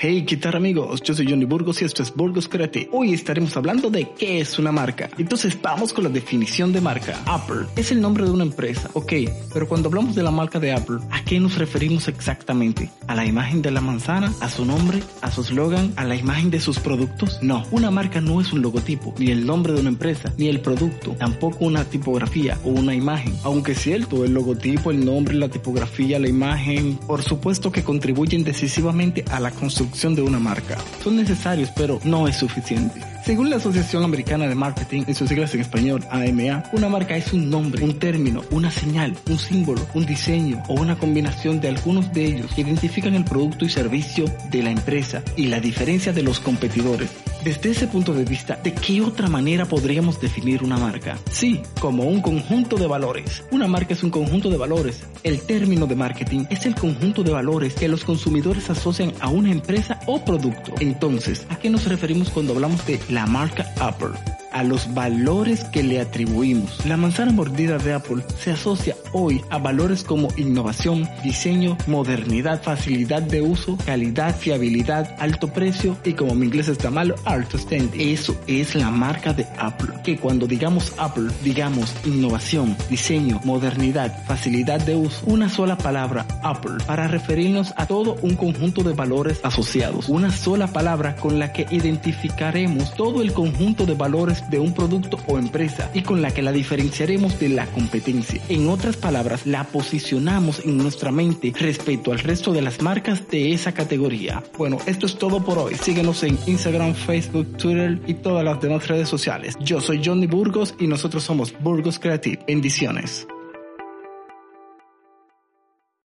Hey, ¿qué tal amigos? Yo soy Johnny Burgos y esto es Burgos Creative. Hoy estaremos hablando de qué es una marca. Entonces vamos con la definición de marca. Apple es el nombre de una empresa, ok, pero cuando hablamos de la marca de Apple, ¿a qué nos referimos exactamente? ¿A la imagen de la manzana? ¿A su nombre? ¿A su eslogan? ¿A la imagen de sus productos? No, una marca no es un logotipo, ni el nombre de una empresa, ni el producto, tampoco una tipografía o una imagen. Aunque es cierto, el logotipo, el nombre, la tipografía, la imagen, por supuesto que contribuyen decisivamente a la construcción de una marca. Son necesarios, pero no es suficiente. Según la Asociación Americana de Marketing, en sus siglas en español AMA, una marca es un nombre, un término, una señal, un símbolo, un diseño o una combinación de algunos de ellos que identifican el producto y servicio de la empresa y la diferencia de los competidores. Desde ese punto de vista, ¿de qué otra manera podríamos definir una marca? Sí, como un conjunto de valores. Una marca es un conjunto de valores. El término de marketing es el conjunto de valores que los consumidores asocian a una empresa o producto. Entonces, ¿a qué nos referimos cuando hablamos de la marca Apple? A los valores que le atribuimos. La manzana mordida de Apple se asocia hoy a valores como innovación, diseño, modernidad, facilidad de uso, calidad, fiabilidad, alto precio y como mi inglés está malo, alto standing. Eso es la marca de Apple. Que cuando digamos Apple, digamos innovación, diseño, modernidad, facilidad de uso, una sola palabra, Apple, para referirnos a todo un conjunto de valores asociados. Una sola palabra con la que identificaremos todo el conjunto de valores de un producto o empresa y con la que la diferenciaremos de la competencia. En otras palabras, la posicionamos en nuestra mente respecto al resto de las marcas de esa categoría. Bueno, esto es todo por hoy. Síguenos en Instagram, Facebook, Twitter y todas las demás redes sociales. Yo soy Johnny Burgos y nosotros somos Burgos Creative. Bendiciones.